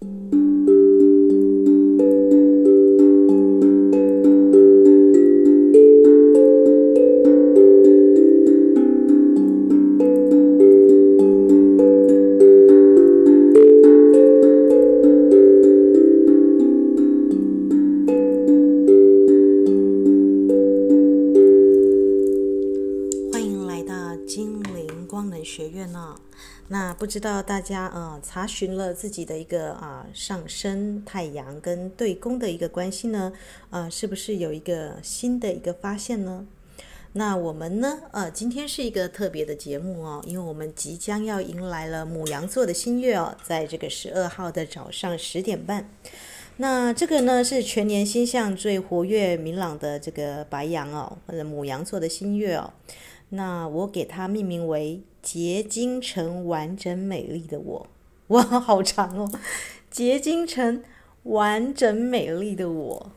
那不知道大家呃查询了自己的一个啊、上升太阳跟对宫的一个关系呢？呃，是不是有一个新的一个发现呢？那我们呢呃今天是一个特别的节目哦，因为我们即将要迎来了牡羊座的新月哦，在这个十二号的早上十点半。那这个呢是全年星象最活跃明朗的这个白羊哦，或者牡羊座的新月哦。那我给它命名为。结晶成完整美丽的我，哇，好长哦！结晶成完整美丽的我，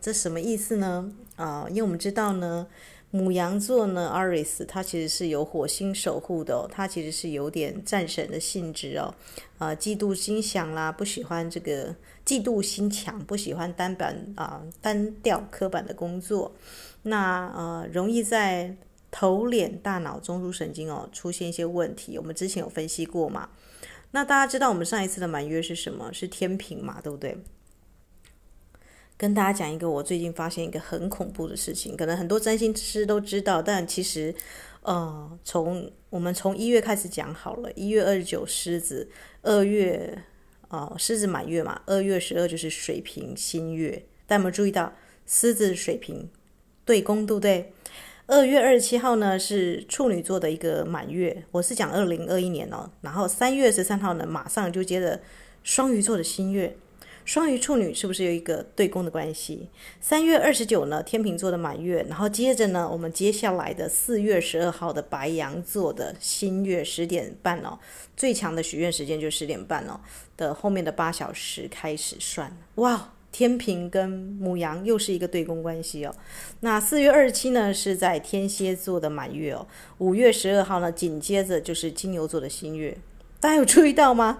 这什么意思呢？啊，因为我们知道呢，母羊座呢，Aris，它其实是有火星守护的哦，它其实是有点战神的性质哦，啊，嫉妒心强啦，不喜欢这个嫉妒心强，不喜欢单板啊单调刻板的工作，那呃，容易在。头脸大脑中枢神经哦，出现一些问题，我们之前有分析过嘛？那大家知道我们上一次的满月是什么？是天平嘛，对不对？跟大家讲一个我最近发现一个很恐怖的事情，可能很多占星师都知道，但其实，呃，从我们从一月开始讲好了，一月二十九狮子，二月哦狮子满月嘛，二月十二就是水瓶新月，大家有没有注意到狮子水瓶对宫，对不对？二月二十七号呢是处女座的一个满月，我是讲二零二一年哦。然后三月十三号呢，马上就接着双鱼座的新月，双鱼处女是不是有一个对宫的关系？三月二十九呢，天秤座的满月，然后接着呢，我们接下来的四月十二号的白羊座的新月十点半哦，最强的许愿时间就十点半哦的后面的八小时开始算，哇！天平跟母羊又是一个对宫关系哦。那四月二十七呢，是在天蝎座的满月哦。五月十二号呢，紧接着就是金牛座的新月。大家有注意到吗？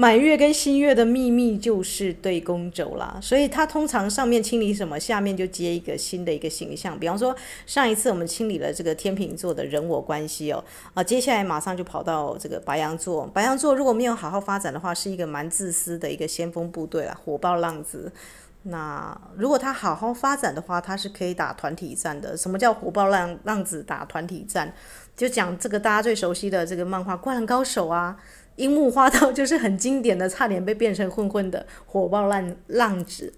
满月跟新月的秘密就是对宫轴啦，所以它通常上面清理什么，下面就接一个新的一个形象。比方说，上一次我们清理了这个天秤座的人我关系哦，啊，接下来马上就跑到这个白羊座。白羊座如果没有好好发展的话，是一个蛮自私的一个先锋部队啦，火爆浪子。那如果他好好发展的话，他是可以打团体战的。什么叫火爆浪浪子打团体战？就讲这个大家最熟悉的这个漫画《灌篮高手》啊。樱木花道就是很经典的，差点被变成混混的火爆浪浪子。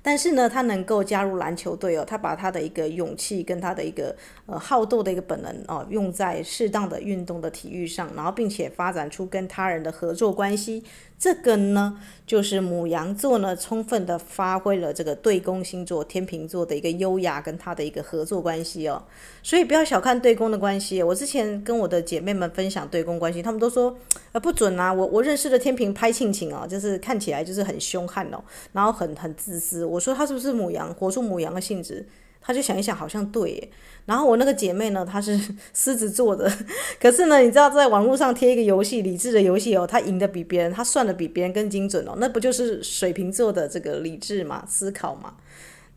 但是呢，他能够加入篮球队哦，他把他的一个勇气跟他的一个呃好斗的一个本能哦，用在适当的运动的体育上，然后并且发展出跟他人的合作关系。这个呢，就是母羊座呢，充分的发挥了这个对宫星座天秤座的一个优雅跟他的一个合作关系哦。所以不要小看对宫的关系。我之前跟我的姐妹们分享对宫关系，她们都说呃不准啊。我我认识的天秤拍庆庆哦，就是看起来就是很凶悍哦，然后很很自私。我说他是不是母羊，活出母羊的性质？他就想一想，好像对耶。然后我那个姐妹呢，她是 狮子座的，可是呢，你知道在网络上贴一个游戏，理智的游戏哦，她赢得比别人，她算得比别人更精准哦，那不就是水瓶座的这个理智嘛，思考嘛？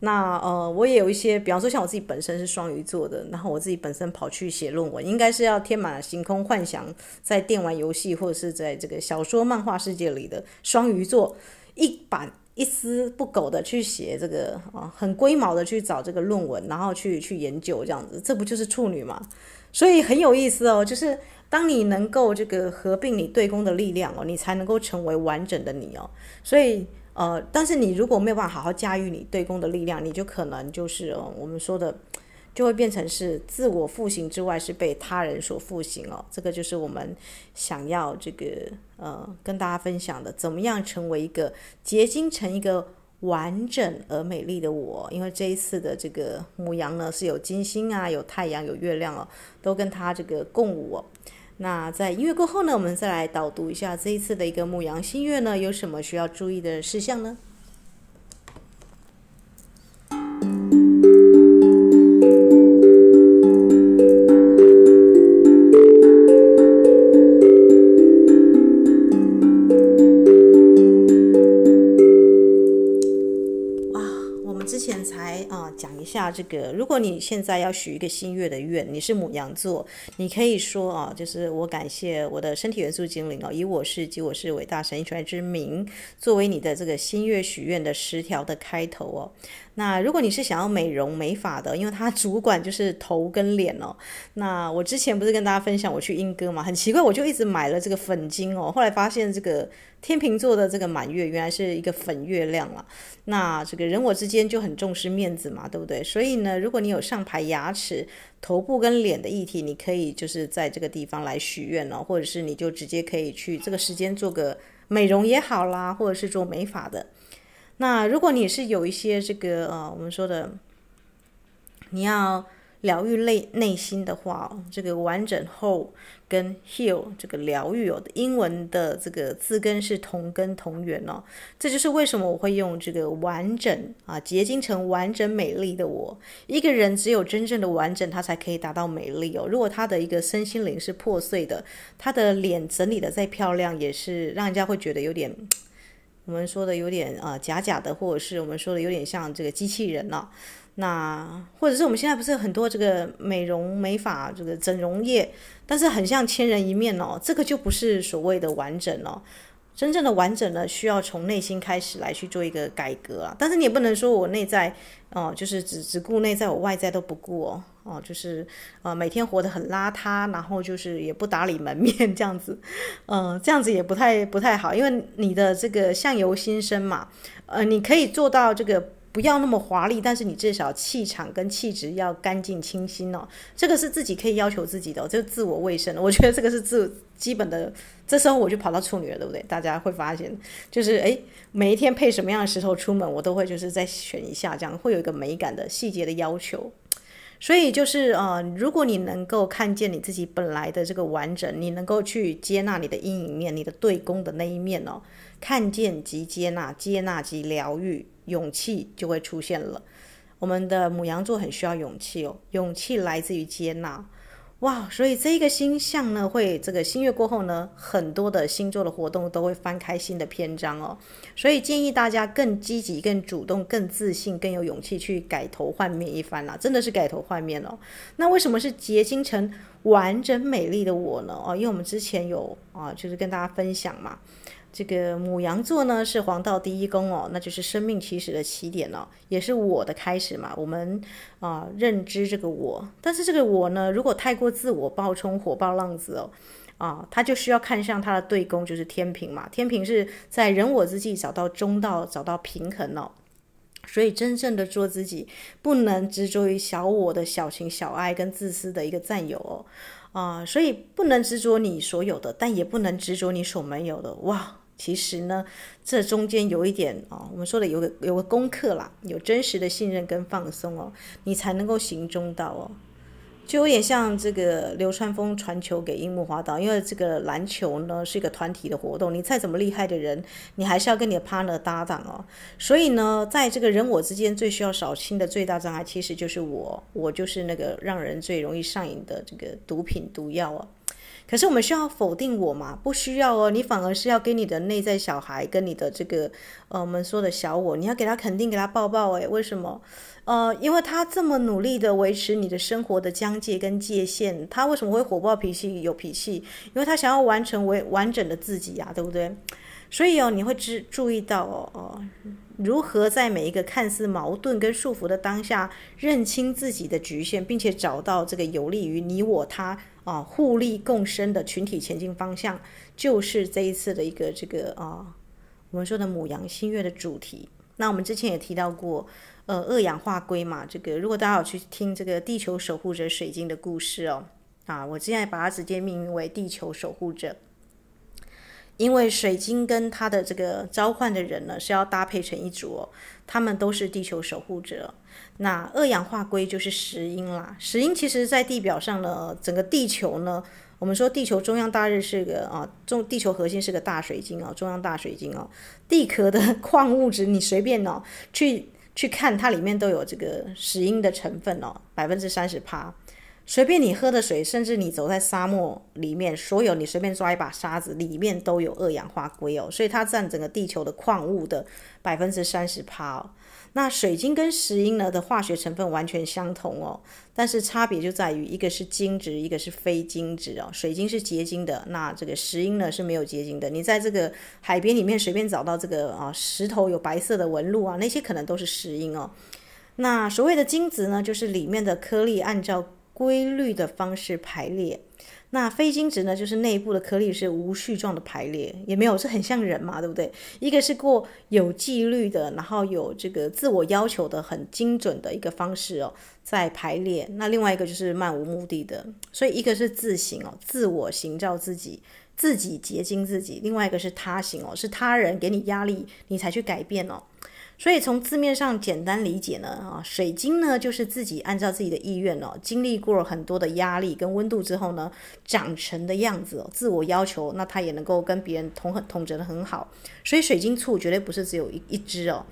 那呃，我也有一些，比方说像我自己本身是双鱼座的，然后我自己本身跑去写论文，应该是要天马行空幻想，在电玩游戏或者是在这个小说漫画世界里的双鱼座一版。一丝不苟的去写这个啊，很龟毛的去找这个论文，然后去去研究这样子，这不就是处女吗？所以很有意思哦，就是当你能够这个合并你对宫的力量哦，你才能够成为完整的你哦。所以呃，但是你如果没有办法好好驾驭你对宫的力量，你就可能就是哦，我们说的。就会变成是自我复形之外，是被他人所复形哦。这个就是我们想要这个呃跟大家分享的，怎么样成为一个结晶成一个完整而美丽的我。因为这一次的这个母羊呢，是有金星啊，有太阳，有月亮哦，都跟它这个共舞哦。那在音乐过后呢，我们再来导读一下这一次的一个牡羊新月呢，有什么需要注意的事项呢？这个，如果你现在要许一个新月的愿，你是母羊座，你可以说啊，就是我感谢我的身体元素精灵哦，以我是及我是伟大神传之名，作为你的这个新月许愿的十条的开头哦。那如果你是想要美容美发的，因为它主管就是头跟脸哦。那我之前不是跟大家分享我去英歌嘛，很奇怪，我就一直买了这个粉晶哦。后来发现这个天秤座的这个满月原来是一个粉月亮啊。那这个人我之间就很重视面子嘛，对不对？所以呢，如果你有上排牙齿、头部跟脸的议题，你可以就是在这个地方来许愿哦，或者是你就直接可以去这个时间做个美容也好啦，或者是做美发的。那如果你是有一些这个呃，我们说的，你要疗愈内内心的话，这个完整后跟 heal 这个疗愈哦，英文的这个字根是同根同源哦，这就是为什么我会用这个完整啊，结晶成完整美丽的我。一个人只有真正的完整，他才可以达到美丽哦。如果他的一个身心灵是破碎的，他的脸整理的再漂亮，也是让人家会觉得有点。我们说的有点啊、呃、假假的，或者是我们说的有点像这个机器人了、那或者是我们现在不是很多这个美容美发这个整容业，但是很像千人一面哦，这个就不是所谓的完整哦。真正的完整呢，需要从内心开始来去做一个改革啊。但是你也不能说我内在哦、就是只只顾内在，我外在都不顾哦。哦，就是呃，每天活得很邋遢，然后就是也不打理门面 这样子，嗯、这样子也不太不太好，因为你的这个相由心生嘛，呃，你可以做到这个不要那么华丽，但是你至少气场跟气质要干净清新哦，这个是自己可以要求自己的、哦，这个自我卫生，我觉得这个是自基本的。这时候我就跑到处女了，对不对？大家会发现，就是诶，每一天配什么样的石头出门，我都会就是再选一下，这样会有一个美感的细节的要求。所以就是呃，如果你能够看见你自己本来的这个完整，你能够去接纳你的阴影面、你的对攻的那一面哦，看见即接纳，接纳即疗愈，勇气就会出现了。我们的母羊座很需要勇气哦，勇气来自于接纳。哇，所以这一个星象呢，会这个新月过后呢，很多的星座的活动都会翻开新的篇章哦。所以建议大家更积极、更主动、更自信、更有勇气去改头换面一番啦，真的是改头换面哦。那为什么是结晶成完整美丽的我呢？哦，因为我们之前有啊，就是跟大家分享嘛。这个牡羊座呢是黄道第一宫哦，那就是生命起始的起点哦，也是我的开始嘛。我们啊、认知这个我，但是这个我呢，如果太过自我暴冲、火爆浪子哦，啊，他就需要看向他的对宫，就是天秤嘛。天秤是在人我之际找到中道，找到平衡哦。所以真正的做自己，不能执着于小我的小情小爱跟自私的一个占有哦，啊，所以不能执着你所有的，但也不能执着你所没有的，哇。其实呢，这中间有一点、哦，我们说的有个有个功课啦，有真实的信任跟放松哦，你才能够行中道哦。就有点像这个流川枫传球给樱木花道，因为这个篮球呢是一个团体的活动，你再怎么厉害的人，你还是要跟你的 partner 搭档哦。所以呢，在这个人我之间最需要扫清的最大障碍，其实就是我，我就是那个让人最容易上瘾的这个毒品毒药哦。可是我们需要否定我吗？不需要哦，你反而是要给你的内在小孩跟你的这个呃我们说的小我，你要给他肯定，给他抱抱。诶，为什么？呃，因为他这么努力的维持你的生活的疆界跟界限，他为什么会火爆脾气？有脾气，因为他想要完成为完整的自己呀，对不对？所以哦，你会注注意到哦哦，如何在每一个看似矛盾跟束缚的当下，认清自己的局限，并且找到这个有利于你我他。啊，互利共生的群体前进方向，就是这一次的一个这个啊，我们说的母羊新月的主题。那我们之前也提到过，呃，二氧化硅嘛，这个如果大家有去听这个地球守护者水晶的故事哦，啊，我现在把它直接命名为地球守护者。因为水晶跟它的这个召唤的人呢，是要搭配成一组哦，他们都是地球守护者。那二氧化硅就是石英啦，石英其实在地表上呢，整个地球呢，我们说地球中央大日是个啊，中地球核心是个大水晶哦，中央大水晶哦，地壳的矿物质你随便哦去去看，它里面都有这个石英的成分哦，百分之三十趴。随便你喝的水，甚至你走在沙漠里面，所有你随便抓一把沙子，里面都有二氧化硅哦，所以它占整个地球的矿物的百分之三十趴哦。那水晶跟石英呢的化学成分完全相同哦，但是差别就在于一个是晶质，一个是非晶质哦。水晶是结晶的，那这个石英呢是没有结晶的。你在这个海边里面随便找到这个啊石头有白色的纹路啊，那些可能都是石英哦。那所谓的晶质呢，就是里面的颗粒按照规律的方式排列。那非晶质呢，就是内部的颗粒是无序状的排列，也没有，是很像人嘛，对不对？一个是过有纪律的，然后有这个自我要求的很精准的一个方式哦，在排列。那另外一个就是漫无目的的，所以一个是自行哦，自我形造自己，自己结晶自己；另外一个是他行哦，是他人给你压力，你才去改变哦。所以从字面上简单理解呢，啊，水晶呢就是自己按照自己的意愿哦，经历过很多的压力跟温度之后呢，长成的样子，自我要求，那它也能够跟别人统很统整的很好。所以水晶簇绝对不是只有一一只哦，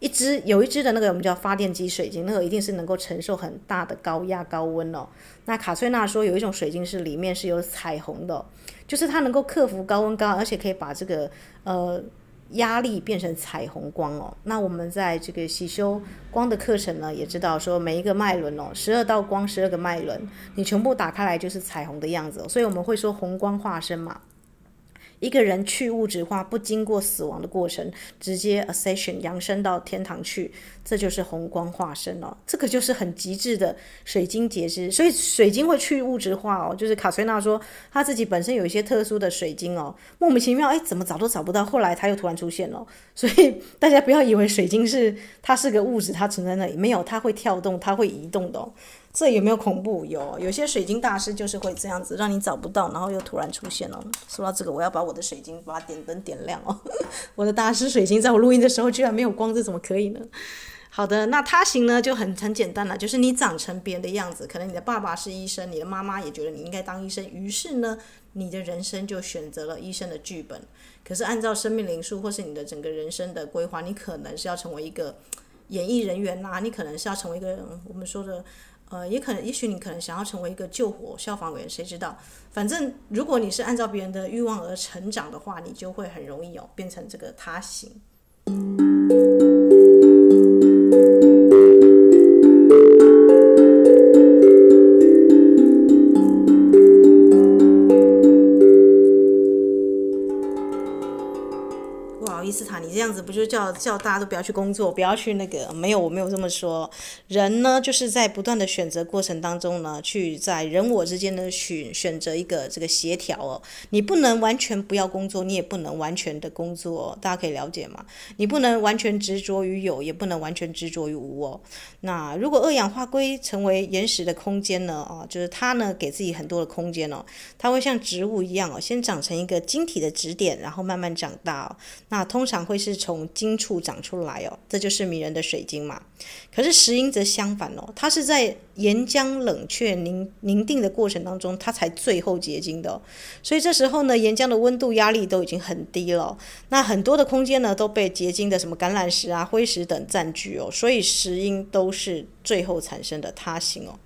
一只有一只的那个我们叫发电机水晶，那个一定是能够承受很大的高压高温哦。那卡翠娜说有一种水晶是里面是有彩虹的，就是它能够克服高温高，而且可以把这个呃。压力变成彩虹光哦，那我们在这个喜修光的课程呢，也知道说每一个脉轮哦，十二道光，十二个脉轮，你全部打开来就是彩虹的样子，所以我们会说红光化身嘛。一个人去物质化，不经过死亡的过程，直接 ascension 扬升到天堂去，这就是红光化身哦。这个就是很极致的水晶结晶，所以水晶会去物质化哦。就是卡翠娜说，她自己本身有一些特殊的水晶哦，莫名其妙，哎，怎么找都找不到，后来它又突然出现了。所以大家不要以为水晶是它是个物质，它存在那里，没有，它会跳动，它会移动的。这有没有恐怖？有，有些水晶大师就是会这样子，让你找不到，然后又突然出现了。说到这个，我要把我的水晶把它点灯点亮哦。我的大师水晶在我录音的时候居然没有光，这怎么可以呢？好的，那他行呢就很很简单了，就是你长成别人的样子。可能你的爸爸是医生，你的妈妈也觉得你应该当医生，于是呢，你的人生就选择了医生的剧本。可是按照生命灵数或是你的整个人生的规划，你可能是要成为一个演艺人员呐、你可能是要成为一个我们说的。呃，也可能，也许你可能想要成为一个救火消防员，谁知道？反正如果你是按照别人的欲望而成长的话，你就会很容易哦，变成这个他型。这样子不就叫叫大家都不要去工作，不要去那个？没有，我没有这么说。人呢，就是在不断的选择过程当中呢，去在人我之间呢选选择一个这个协调哦。你不能完全不要工作，你也不能完全的工作，大家可以了解吗？你不能完全执着于有，也不能完全执着于无哦。那如果二氧化硅成为岩石的空间呢？哦，就是它呢给自己很多的空间哦，它会像植物一样哦，先长成一个晶体的质点，然后慢慢长大哦。那通常会。是从晶处长出来哦，这就是迷人的水晶嘛。可是石英则相反哦，它是在岩浆冷却凝凝定的过程当中，它才最后结晶的哦。所以这时候呢，岩浆的温度压力都已经很低了，那很多的空间呢都被结晶的什么橄榄石啊、灰石等占据哦，所以石英都是最后产生的他形哦。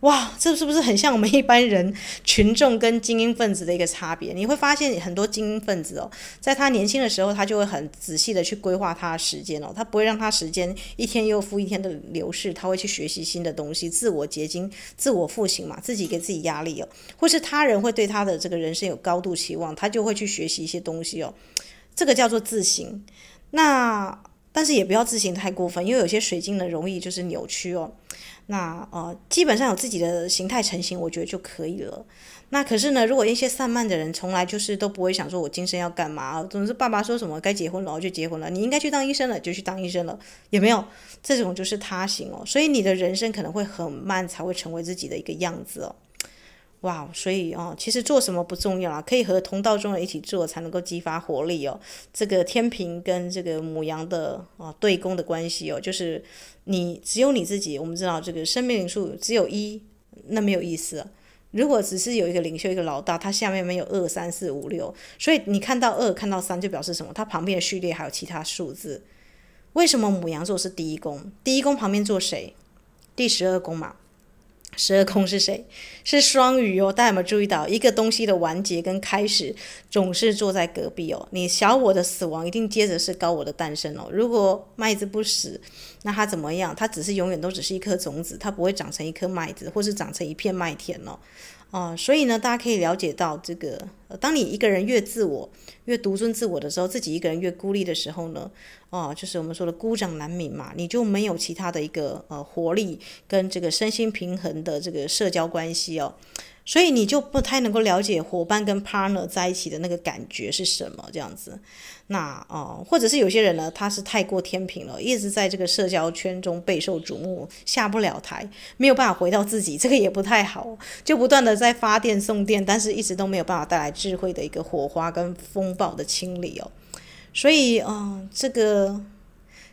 哇，这是不是很像我们一般人群众跟精英分子的一个差别？你会发现很多精英分子哦，在他年轻的时候，他就会很仔细的去规划他的时间哦，他不会让他时间一天又复一天的流逝，他会去学习新的东西，自我结晶、自我复兴嘛，自己给自己压力哦，或是他人会对他的这个人生有高度期望，他就会去学习一些东西哦，这个叫做自省。那但是也不要自省太过分，因为有些水晶呢容易就是扭曲哦。那呃，基本上有自己的形态成型，我觉得就可以了。那可是呢，如果一些散漫的人，从来就是都不会想说，我今生要干嘛？总是爸爸说什么该结婚了，就结婚了。你应该去当医生了，就去当医生了。也没有这种就是他型哦？所以你的人生可能会很慢，才会成为自己的一个样子哦。哇，所以哦，其实做什么不重要啊，可以和同道中人一起做，才能够激发活力哦。这个天平跟这个母羊的啊对宫的关系哦，就是你只有你自己。我们知道这个生命灵数只有一，那没有意思。如果只是有一个领袖，一个老大，他下面没有二三四五六，所以你看到二，看到三，就表示什么？它旁边的序列还有其他数字。为什么母羊座是第一宫？第一宫旁边坐谁？第十二宫嘛。十二宫是谁？是双鱼哦。大家有没有注意到，一个东西的完结跟开始总是坐在隔壁哦。你小我的死亡，一定接着是高我的诞生哦。如果麦子不死，那它怎么样？它只是永远都只是一颗种子，它不会长成一颗麦子，或是长成一片麦田哦。啊、所以呢，大家可以了解到这个，当你一个人越自我、越独尊自我的时候，自己一个人越孤立的时候呢，哦、呃，就是我们说的孤掌难鸣嘛，你就没有其他的一个呃活力跟这个身心平衡的这个社交关系哦。所以你就不太能够了解伙伴跟 partner 在一起的那个感觉是什么这样子，那哦、或者是有些人呢，他是太过天平了，一直在这个社交圈中备受瞩目，下不了台，没有办法回到自己，这个也不太好，就不断的在发电送电，但是一直都没有办法带来智慧的一个火花跟风暴的清理哦。所以，嗯、呃，这个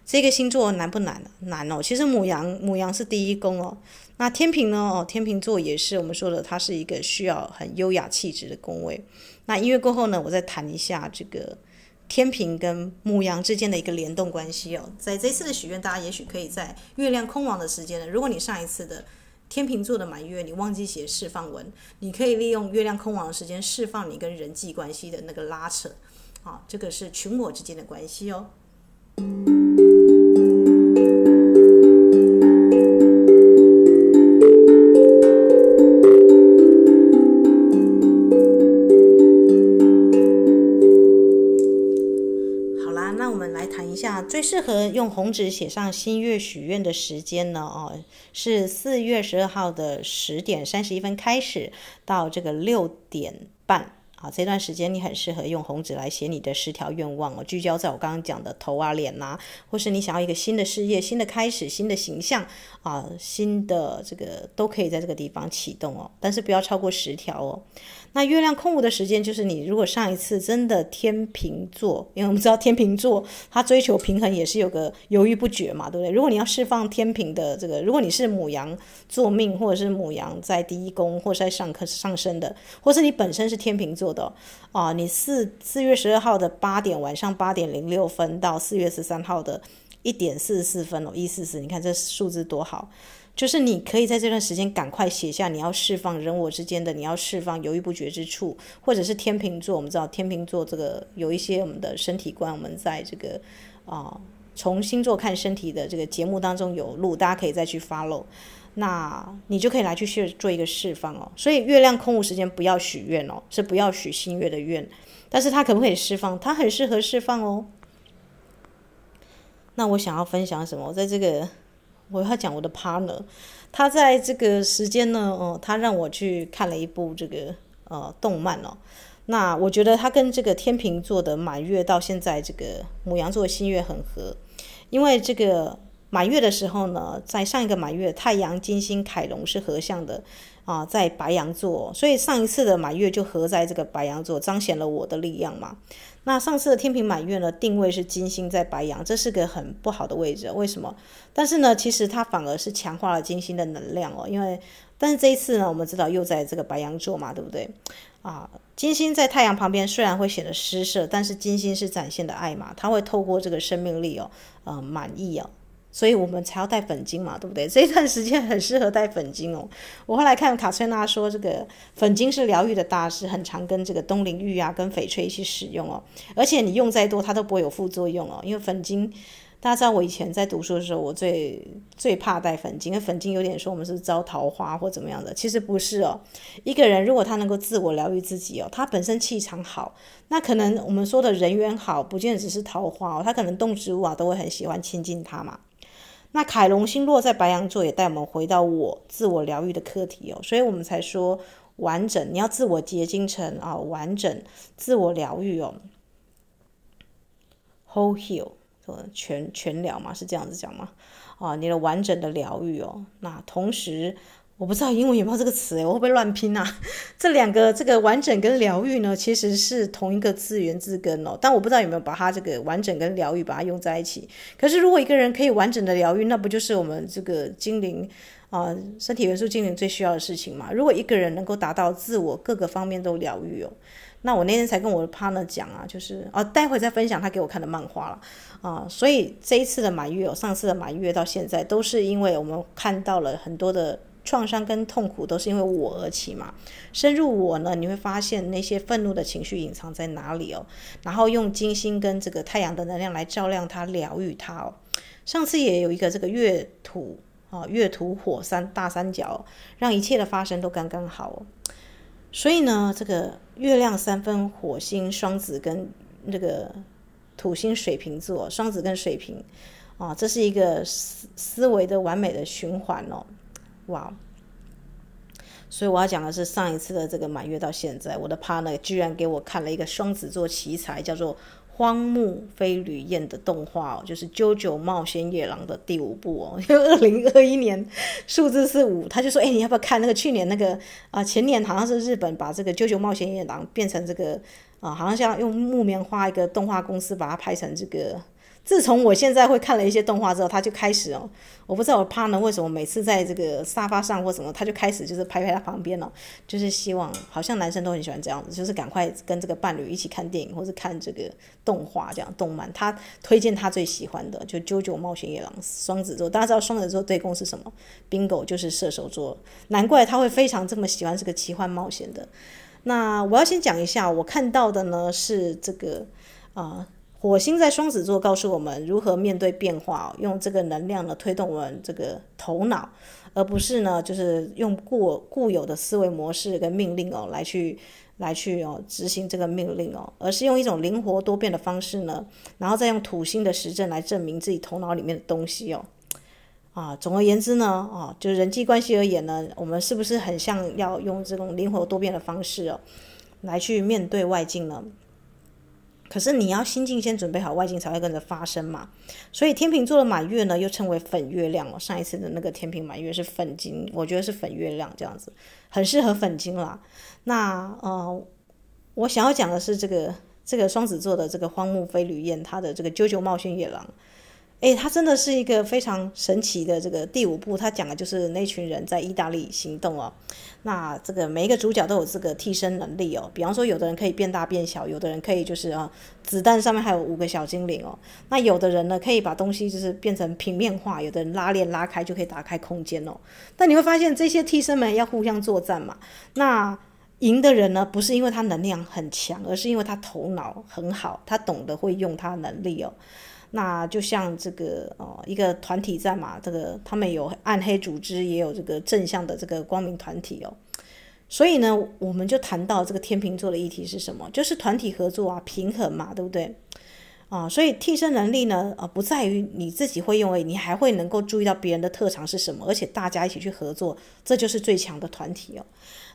这个星座难不难？难哦。其实母羊，母羊是第一宫哦。那天平呢？哦，天平座也是我们说的，它是一个需要很优雅气质的宫位。那音乐过后呢，我再谈一下这个天平跟牧羊之间的一个联动关系哦。在这次的许愿，大家也许可以在月亮空亡的时间呢，如果你上一次的天平座的满月你忘记写释放文，你可以利用月亮空亡的时间释放你跟人际关系的那个拉扯。啊，这个是群我之间的关系哦。最适合用红纸写上新月许愿的时间呢？哦，是四月十二号的十点三十一分开始，到这个六点半。啊，这段时间你很适合用红纸来写你的十条愿望哦，聚焦在我刚刚讲的头啊、脸呐、或是你想要一个新的事业、新的开始、新的形象啊，新的这个都可以在这个地方启动哦，但是不要超过十条哦。那月亮空无的时间就是你如果上一次真的天秤座，因为我们知道天秤座他追求平衡也是有个犹豫不决嘛，对不对？如果你要释放天秤的这个，如果你是母羊座命，或者是母羊在第一宫，或是在上课上升的，或是你本身是天秤座。做的啊，你四四月十二号的八点晚上八点零六分到四月十三号的一点四十四分哦，一四四，你看这数字多好，就是你可以在这段时间赶快写下你要释放人我之间的，你要释放犹豫不决之处，或者是天秤座，我们知道天秤座这个有一些我们的身体观，我们在这个啊从星座看身体的这个节目当中有录，大家可以再去 follow。那你就可以来去去做一个释放哦，所以月亮空无时间不要许愿哦，是不要许新月的愿，但是它可不可以释放？它很适合释放哦。那我想要分享什么？我在这个我要讲我的 partner，他在这个时间呢，哦，他让我去看了一部这个呃动漫哦。那我觉得他跟这个天秤座的满月到现在这个母羊座的新月很合，因为这个。满月的时候呢，在上一个满月，太阳、金星、凯龙是合相的啊，在白羊座，所以上一次的满月就合在这个白羊座，彰显了我的力量嘛。那上次的天平满月呢，定位是金星在白羊，这是个很不好的位置，为什么？但是呢，其实它反而是强化了金星的能量哦，因为但是这一次呢，我们知道又在这个白羊座嘛，对不对？啊，金星在太阳旁边虽然会显得失色，但是金星是展现的爱嘛，它会透过这个生命力哦，呃，满意哦。所以我们才要戴粉晶嘛，对不对？这一段时间很适合戴粉晶哦。我后来看卡翠娜说，这个粉晶是疗愈的大师，很常跟这个东陵玉啊、跟翡翠一起使用哦。而且你用再多，它都不会有副作用哦。因为粉晶，大家知道我以前在读书的时候，我最最怕戴粉晶，因为粉晶有点说我们是招桃花或怎么样的，其实不是哦。一个人如果他能够自我疗愈自己哦，他本身气场好，那可能我们说的人缘好，不见得只是桃花哦，他可能动植物啊都会很喜欢亲近他嘛。那凯龙星落在白羊座，也带我们回到我自我疗愈的课题哦，所以我们才说完整，你要自我结晶成啊，完整自我疗愈哦，whole heal，全全疗嘛，是这样子讲吗？啊，你的完整的疗愈哦，那同时。我不知道英文有没有这个词诶，我会不会乱拼啊？这两个这个完整跟疗愈呢，其实是同一个字源字根哦。但我不知道有没有把它这个完整跟疗愈把它用在一起。可是如果一个人可以完整的疗愈，那不就是我们这个精灵啊、身体元素精灵最需要的事情嘛？如果一个人能够达到自我各个方面都疗愈哦，那我那天才跟我的 partner 讲啊，就是啊，待会再分享他给我看的漫画了啊。所以这一次的满月哦，上次的满月到现在都是因为我们看到了很多的。创伤跟痛苦都是因为我而起嘛。深入我呢，你会发现那些愤怒的情绪隐藏在哪里哦。然后用金星跟这个太阳的能量来照亮它，疗愈它哦。上次也有一个这个月土啊，月土火三大三角，让一切的发生都刚刚好。所以呢，这个月亮三分火星双子跟那个土星水瓶座，双子跟水瓶。啊，这是一个思思维的完美的循环哦，哇！所以我要讲的是上一次的这个满月到现在，我的 partner 居然给我看了一个双子座奇才，叫做《荒木飞吕彦》的动画哦，就是《啾啾冒险野狼》的第五部哦，因 为二零二一年数字是五，他就说，哎，你要不要看那个去年那个啊？前年好像是日本把这个《啾啾冒险野狼》变成这个啊，好像像用木棉花一个动画公司把它拍成这个。自从我现在会看了一些动画之后，他就开始哦，我不知道我 partner 为什么每次在这个沙发上或什么，他就开始就是拍拍他旁边了，就是希望好像男生都很喜欢这样子，就是赶快跟这个伴侣一起看电影或是看这个动画这样动漫。他推荐他最喜欢的就《JoJo 冒险野狼》，双子座，大家知道双子座对宫是什么？Bingo 就是射手座，难怪他会非常这么喜欢这个奇幻冒险的。那我要先讲一下，我看到的呢是这个啊。火星在双子座，告诉我们如何面对变化，用这个能量呢推动我们这个头脑，而不是呢就是用固固有的思维模式跟命令哦来去来去哦执行这个命令哦，而是用一种灵活多变的方式呢，然后再用土星的实证来证明自己头脑里面的东西哦。啊，总而言之呢，啊，就是人际关系而言呢，我们是不是很像要用这种灵活多变的方式哦来去面对外境呢？可是你要心境先准备好，外境才会跟着发生嘛。所以天秤座的满月呢，又称为粉月亮哦。上一次的那个天秤满月是粉金，我觉得是粉月亮这样子，很适合粉金啦。那呃，我想要讲的是这个这个双子座的这个荒木飞吕彦，他的这个《啾啾冒险野狼》。诶，他真的是一个非常神奇的这个第五部，他讲的就是那群人在意大利行动哦。那这个每一个主角都有这个替身能力哦，比方说有的人可以变大变小，有的人可以就是啊，子弹上面还有五个小精灵哦。那有的人呢可以把东西就是变成平面化，有的人拉链拉开就可以打开空间哦。但你会发现这些替身们要互相作战嘛。那赢的人呢不是因为他能量很强，而是因为他头脑很好，他懂得会用他能力哦。那就像这个哦，一个团体战嘛，这个他们有暗黑组织，也有这个正向的这个光明团体哦。所以呢，我们就谈到这个天秤座的议题是什么？就是团体合作啊，平衡嘛，对不对？啊，所以替身能力呢，呃，不在于你自己会用而已，你还会能够注意到别人的特长是什么，而且大家一起去合作，这就是最强的团体哦。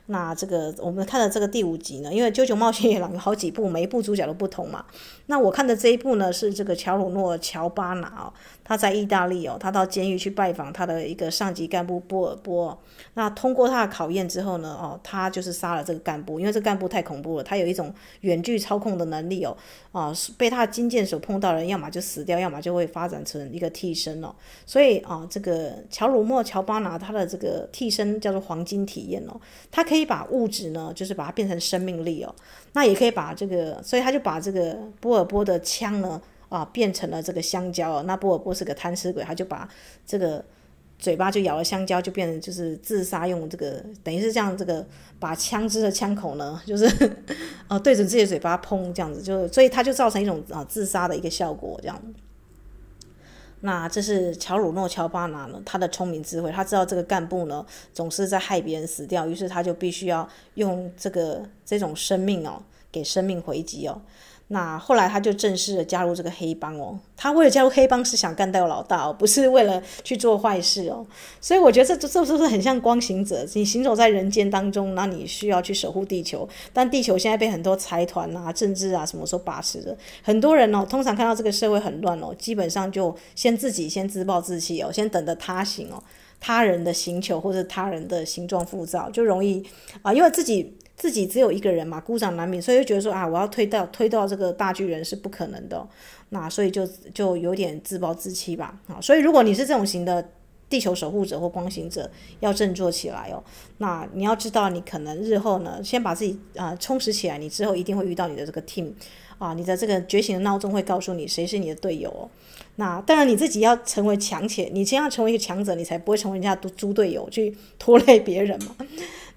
那这个我们看的这个第五集呢，因为《九九冒险野狼》有好几部，每一部主角都不同嘛。那我看的这一部呢，是这个乔鲁诺·乔巴拿哦，他在意大利哦，他到监狱去拜访他的一个上级干部波尔波。那通过他的考验之后呢，哦，他就是杀了这个干部，因为这个干部太恐怖了，他有一种远距操控的能力哦，啊，被他的金箭手碰到人，要么就死掉，要么就会发展成一个替身哦。所以啊，这个乔鲁莫·乔巴拿他的这个替身叫做黄金体验哦，他可以把物质呢，就是把它变成生命力哦。那也可以把这个，所以他就把这个波尔波的枪呢，啊，变成了这个香蕉哦。那波尔波是个贪吃鬼，他就把这个嘴巴就咬了香蕉，就变成就是自杀用这个，等于是这样，这个把枪支的枪口呢，就是 啊对准自己的嘴巴砰这样子，就所以他就造成一种啊自杀的一个效果这样。那这是乔鲁诺·乔巴拿呢，他的聪明智慧，他知道这个干部呢总是在害别人死掉，于是他就必须要用这个这种生命哦，给生命回击哦。那后来他就正式的加入这个黑帮哦，他为了加入黑帮是想干掉老大哦，不是为了去做坏事哦。所以我觉得这这这是不是很像光行者？你行走在人间当中，那你需要去守护地球，但地球现在被很多财团啊、政治啊什么所把持着。很多人哦，通常看到这个社会很乱哦，基本上就先自己先自暴自弃哦，先等着他行哦，他人的星球或者他人的形状复造，就容易啊，因为自己。自己只有一个人嘛，孤掌难鸣，所以就觉得说啊，我要推到推到这个大巨人是不可能的，那所以就就有点自暴自弃吧。啊，所以如果你是这种型的地球守护者或光行者，要振作起来哦。那你要知道，你可能日后呢，先把自己啊、充实起来，你之后一定会遇到你的这个 team 啊、你的这个觉醒的闹钟会告诉你谁是你的队友哦。那当然你自己要成为强且，你先要成为一个强者，你才不会成为人家的猪队友去拖累别人嘛。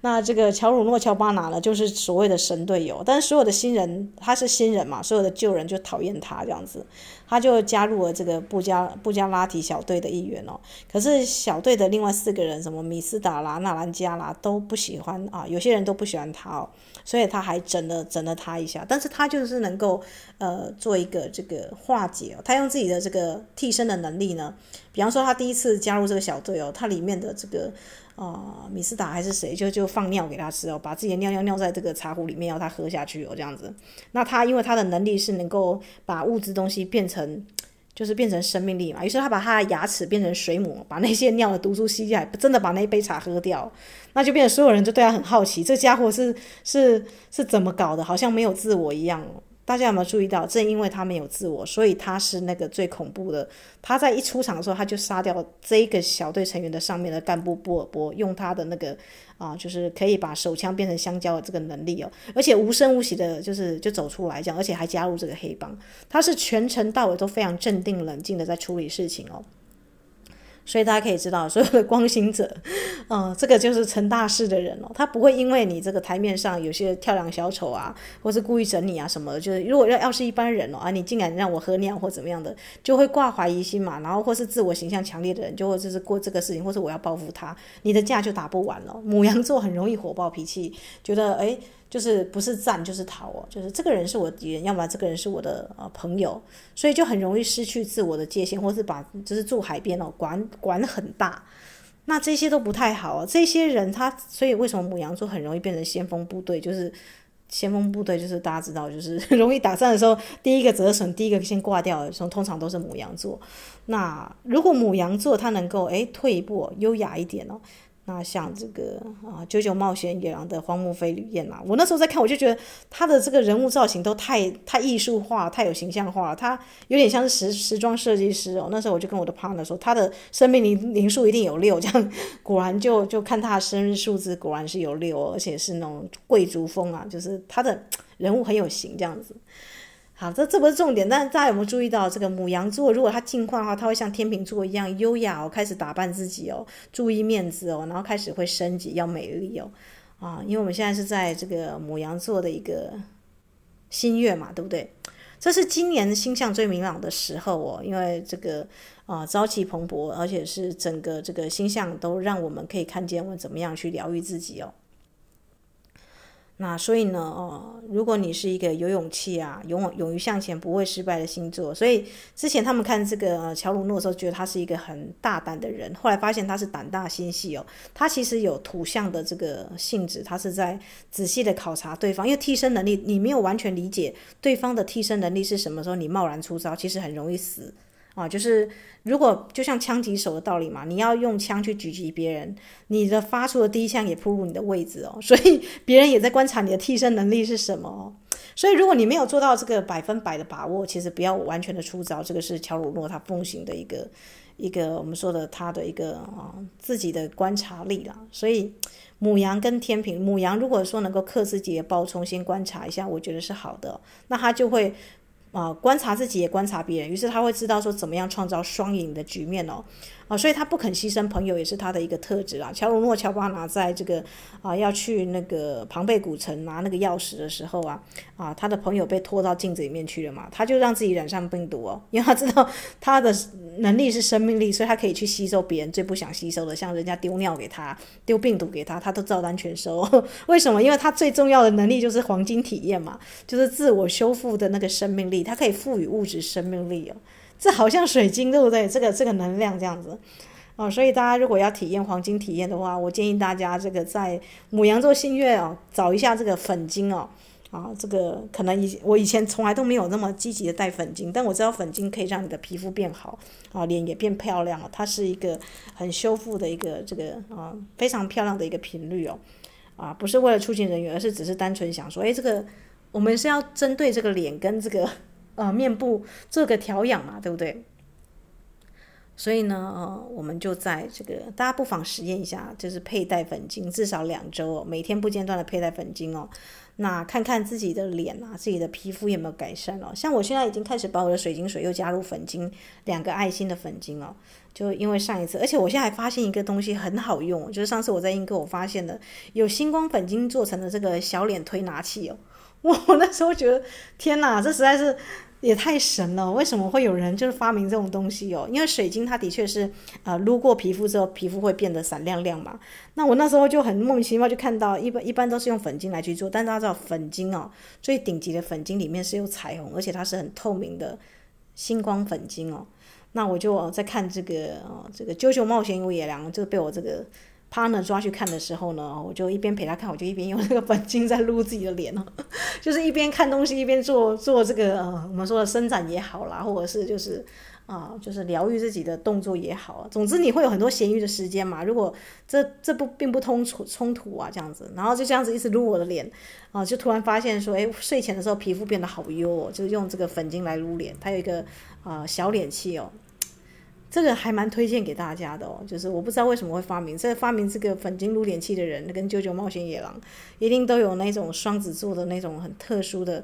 那这个乔鲁诺·乔巴拿呢，就是所谓的神队友，但是所有的新人他是新人嘛，所有的旧人就讨厌他这样子，他就加入了这个布加布加拉提小队的一员哦。可是小队的另外四个人，什么米斯达啦、纳兰加啦都不喜欢啊，有些人都不喜欢他哦，所以他还整了整了他一下，但是他就是能够呃做一个这个化解哦，他用自己的这个替身的能力呢，比方说他第一次加入这个小队哦，他里面的这个。啊、米斯达还是谁，就就放尿给他吃哦，把自己的尿尿尿在这个茶壶里面，要他喝下去哦，这样子。那他因为他的能力是能够把物质东西变成，就是变成生命力嘛，于是他把他的牙齿变成水母，把那些尿的毒素吸下来，真的把那一杯茶喝掉，那就变成所有人就对他很好奇，这家伙是是是怎么搞的，好像没有自我一样。大家有没有注意到？正因为他没有自我，所以他是那个最恐怖的。他在一出场的时候，他就杀掉这个小队成员的上面的干部波尔波，用他的那个啊，就是可以把手枪变成香蕉的这个能力哦，而且无声无息的，就是就走出来这样，而且还加入这个黑帮。他是全程到尾都非常镇定冷静的在处理事情哦。所以大家可以知道，所有的光行者，嗯，这个就是成大事的人哦。他不会因为你这个台面上有些跳梁小丑啊，或是故意整你啊什么的，就是如果要要是一般人哦啊，你竟然让我喝尿或怎么样的，就会挂怀疑心嘛。然后或是自我形象强烈的人，就会就是过这个事情，或是我要报复他，你的架就打不完了。母羊座很容易火爆脾气，觉得诶。就是不是战就是逃哦，就是这个人是我敌人，要么这个人是我的呃朋友，所以就很容易失去自我的界限，或是把就是住海边哦，管管很大，那这些都不太好哦。这些人他所以为什么母羊座很容易变成先锋部队？就是先锋部队就是大家知道，就是 容易打仗的时候，第一个折损，第一个先挂掉的时候，通常都是母羊座。那如果母羊座他能够诶退一步，优雅一点哦。那像这个啊，《九九冒险野狼》的荒木飞吕彦啊，我那时候在看，我就觉得他的这个人物造型都太太艺术化，太有形象化了。他有点像是时时装设计师哦。那时候我就跟我的 partner 说，他的生命灵灵数一定有六，这样果然就就看他的生日数字，果然是有六，而且是那种贵族风啊，就是他的人物很有型这样子。好，这这不是重点，但是大家有没有注意到，这个母羊座如果它进化的话，它会像天秤座一样优雅哦，开始打扮自己哦，注意面子哦，然后开始会升级，要美丽哦，啊，因为我们现在是在这个母羊座的一个新月嘛，对不对？这是今年星象最明朗的时候哦，因为这个啊朝气蓬勃，而且是整个这个星象都让我们可以看见我们怎么样去疗愈自己哦。那所以呢，哦，如果你是一个有勇气啊、勇勇于向前、不会失败的星座，所以之前他们看这个乔鲁诺的时候，觉得他是一个很大胆的人，后来发现他是胆大心细哦，他其实有土象的这个性质，他是在仔细的考察对方，因为替身能力，你没有完全理解对方的替身能力是什么时候，你贸然出招，其实很容易死。啊，就是如果就像枪击手的道理嘛，你要用枪去狙击别人，你的发出的第一枪也暴露你的位置哦，所以别人也在观察你的替身能力是什么哦。所以如果你没有做到这个百分百的把握，其实不要完全的出招，这个是乔鲁诺他奉行的一个一个我们说的他的一个啊自己的观察力啦。所以母羊跟天平，母羊如果说能够克自己的暴冲，先观察一下，我觉得是好的，那他就会。啊，观察自己也观察别人，于是他会知道说怎么样创造双赢的局面哦。啊，所以他不肯牺牲朋友，也是他的一个特质啊。乔鲁诺·乔巴拿在这个啊要去那个庞贝古城拿那个钥匙的时候啊，啊，他的朋友被拖到镜子里面去了嘛，他就让自己染上病毒哦，因为他知道他的能力是生命力，所以他可以去吸收别人最不想吸收的，像人家丢尿给他、丢病毒给他，他都照单全收。为什么？因为他最重要的能力就是黄金体验嘛，就是自我修复的那个生命力，他可以赋予物质生命力哦。这好像水晶，对不对？这个这个能量这样子，哦，所以大家如果要体验黄金体验的话，我建议大家这个在母羊座新月哦，找一下这个粉晶哦，啊，这个可能以我以前从来都没有那么积极的带粉晶，但我知道粉晶可以让你的皮肤变好，啊，脸也变漂亮了，它是一个很修复的一个这个啊非常漂亮的一个频率哦，啊，不是为了促进人缘，而是只是单纯想说，哎，这个我们是要针对这个脸跟这个。呃，面部做个调养嘛，对不对？所以呢，呃，我们就在这个，大家不妨实验一下，就是佩戴粉晶至少两周哦，每天不间断的佩戴粉晶哦。那看看自己的脸啊，自己的皮肤有没有改善哦。像我现在已经开始把我的水晶水又加入粉晶，两个爱心的粉晶哦。就因为上一次，而且我现在还发现一个东西很好用，就是上次我在英国我发现的，有星光粉晶做成的这个小脸推拿器哦。我那时候觉得天哪，这实在是。也太神了！为什么会有人就是发明这种东西哦？因为水晶它的确是，呃，撸过皮肤之后，皮肤会变得闪亮亮嘛。那我那时候就很莫名其妙就看到，一般一般都是用粉晶来去做，但大家知道粉晶哦，最顶级的粉晶里面是有彩虹，而且它是很透明的星光粉晶哦。那我就、在看这个哦，这个《啾啾冒险有野狼》，就被我这个。趴那抓去看的时候呢，我就一边陪他看，我就一边用这个粉晶在撸自己的脸哦，就是一边看东西一边做做这个呃，我们说的伸展也好啦，或者是就是啊、就是疗愈自己的动作也好。总之你会有很多闲余的时间嘛。如果这这不并不通冲冲突啊，这样子，然后就这样子一直撸我的脸啊、就突然发现说，哎，睡前的时候皮肤变得好优哦，就是用这个粉晶来撸脸，它有一个啊、呃、小脸器哦。这个还蛮推荐给大家的哦，就是我不知道为什么会发明，这发明这个粉晶撸脸器的人，跟九九冒险野狼一定都有那种双子座的那种很特殊的，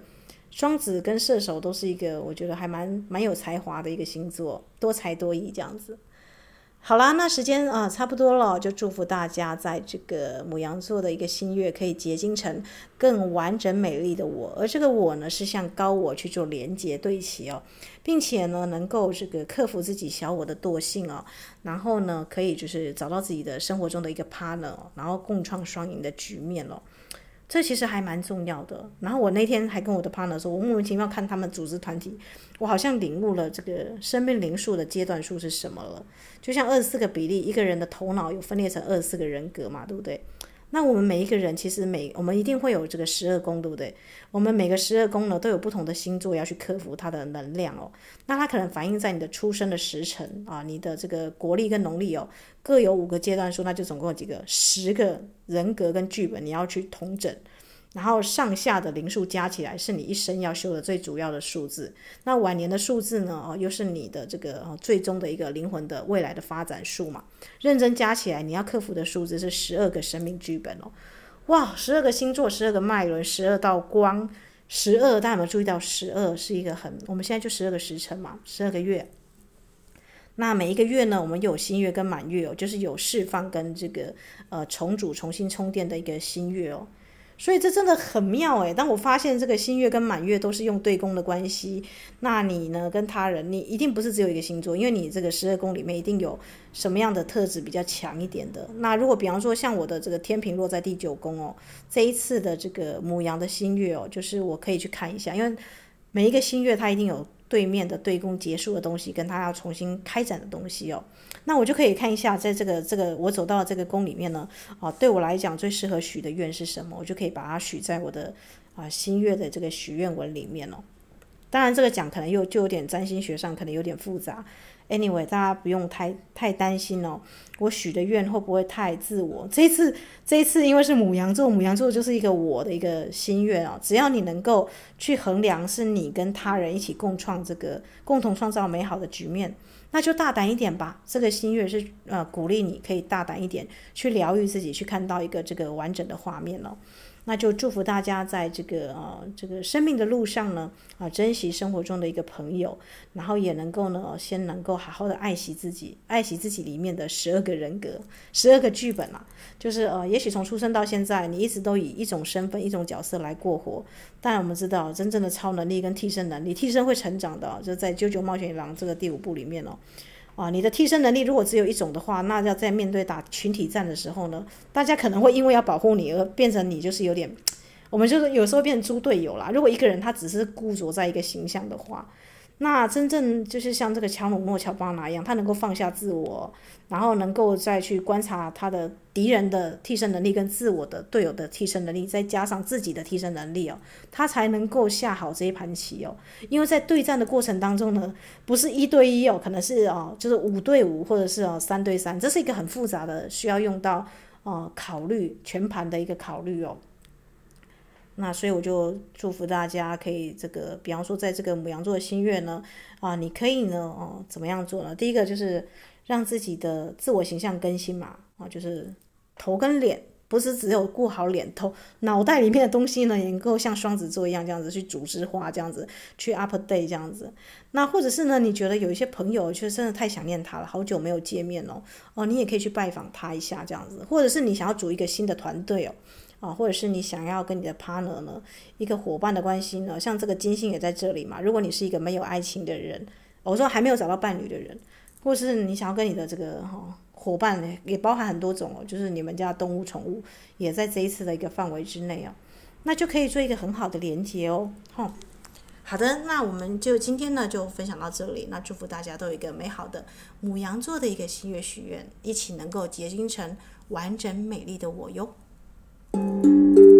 双子跟射手都是一个我觉得还蛮蛮有才华的一个星座，多才多艺这样子。好啦，那时间啊、差不多了，就祝福大家在这个母羊座的一个新月可以结晶成更完整美丽的我，而这个我呢是向高我去做连接对齐哦，并且呢能够这个克服自己小我的惰性哦，然后呢可以就是找到自己的生活中的一个 partner，然后共创双赢的局面哦。这其实还蛮重要的。然后我那天还跟我的 partner 说，我莫名其妙看他们组织团体，我好像领悟了这个生命灵数的阶段数是什么了。就像二十四个比例，一个人的头脑有分裂成二十四个人格嘛，对不对？那我们每一个人其实每我们一定会有这个十二宫，对不对？我们每个十二宫呢都有不同的星座要去克服它的能量哦。那它可能反映在你的出生的时辰啊，你的这个国力跟农历哦，各有五个阶段数，那就总共有几个十个人格跟剧本你要去统整。然后上下的零数加起来是你一生要修的最主要的数字。那晚年的数字呢？哦，又是你的这个哦最终的一个灵魂的未来的发展数嘛。认真加起来，你要克服的数字是十二个生命剧本哦。哇，十二个星座，十二个脉轮，十二道光，十二，大家有没有注意到？十二是一个很，我们现在就十二个时辰嘛，十二个月。那每一个月呢，我们有新月跟满月哦，就是有释放跟这个呃重组、重新充电的一个新月哦。所以这真的很妙诶，当我发现这个新月跟满月都是用对宫的关系，那你呢跟他人，你一定不是只有一个星座，因为你这个十二宫里面一定有什么样的特质比较强一点的。那如果比方说像我的这个天平落在第九宫哦，这一次的这个母羊的新月哦，就是我可以去看一下，因为每一个新月它一定有。对面的对宫结束的东西，跟他要重新开展的东西哦，那我就可以看一下，在这个这个我走到这个宫里面呢，啊，对我来讲最适合许的愿是什么，我就可以把它许在我的啊新月的这个许愿文里面哦。当然，这个讲可能又就有点占星学上可能有点复杂。Anyway，大家不用太太担心哦。我许的愿会不会太自我？这一次，这一次因为是母羊座，母羊座就是一个我的一个心愿哦。只要你能够去衡量，是你跟他人一起共创这个，共同创造美好的局面，那就大胆一点吧。这个心愿是呃鼓励你可以大胆一点去疗愈自己，去看到一个这个完整的画面哦。那就祝福大家在这个呃这个生命的路上呢啊，珍惜生活中的一个朋友，然后也能够呢先能够好好的爱惜自己，爱惜自己里面的十二个人格、十二个剧本嘛。就是呃，也许从出生到现在，你一直都以一种身份、一种角色来过活。但我们知道，真正的超能力跟替身能力，替身会成长的，就在《啾啾冒险野狼》这个第五部里面哦。啊，你的替身能力如果只有一种的话，那要在面对打群体战的时候呢，大家可能会因为要保护你而变成你就是有点，我们就是有时候变成猪队友啦。如果一个人他只是固着在一个形象的话。那真正就是像这个乔努诺乔巴拿一样，他能够放下自我，然后能够再去观察他的敌人的替身能力跟自我的队友的替身能力，再加上自己的替身能力哦，他才能够下好这一盘棋哦。因为在对战的过程当中呢，不是一对一哦，可能是哦，就是五对五或者是哦三对三，这是一个很复杂的，需要用到哦考虑全盘的一个考虑哦。那所以我就祝福大家可以这个，比方说在这个母羊座的新月呢，啊，你可以呢，哦，怎么样做呢？第一个就是让自己的自我形象更新嘛，啊，就是头跟脸不是只有顾好脸头，脑袋里面的东西呢，也能够像双子座一样这样子去组织化，这样子去 update 这样子。那或者是呢，你觉得有一些朋友就真的太想念他了，好久没有见面哦，哦，你也可以去拜访他一下这样子。或者是你想要组一个新的团队哦，啊，或者是你想要跟你的 partner 呢，一个伙伴的关系呢，像这个金星也在这里嘛。如果你是一个没有爱情的人，我说还没有找到伴侣的人，或是你想要跟你的这个哈。伙伴呢，也包含很多种哦，就是你们家动物宠物也在这一次的一个范围之内哦，那就可以做一个很好的连接哦。好、哦，好的，那我们就今天呢就分享到这里，那祝福大家都有一个美好的母羊座的一个新月许愿，一起能够结晶成完整美丽的我哟。Música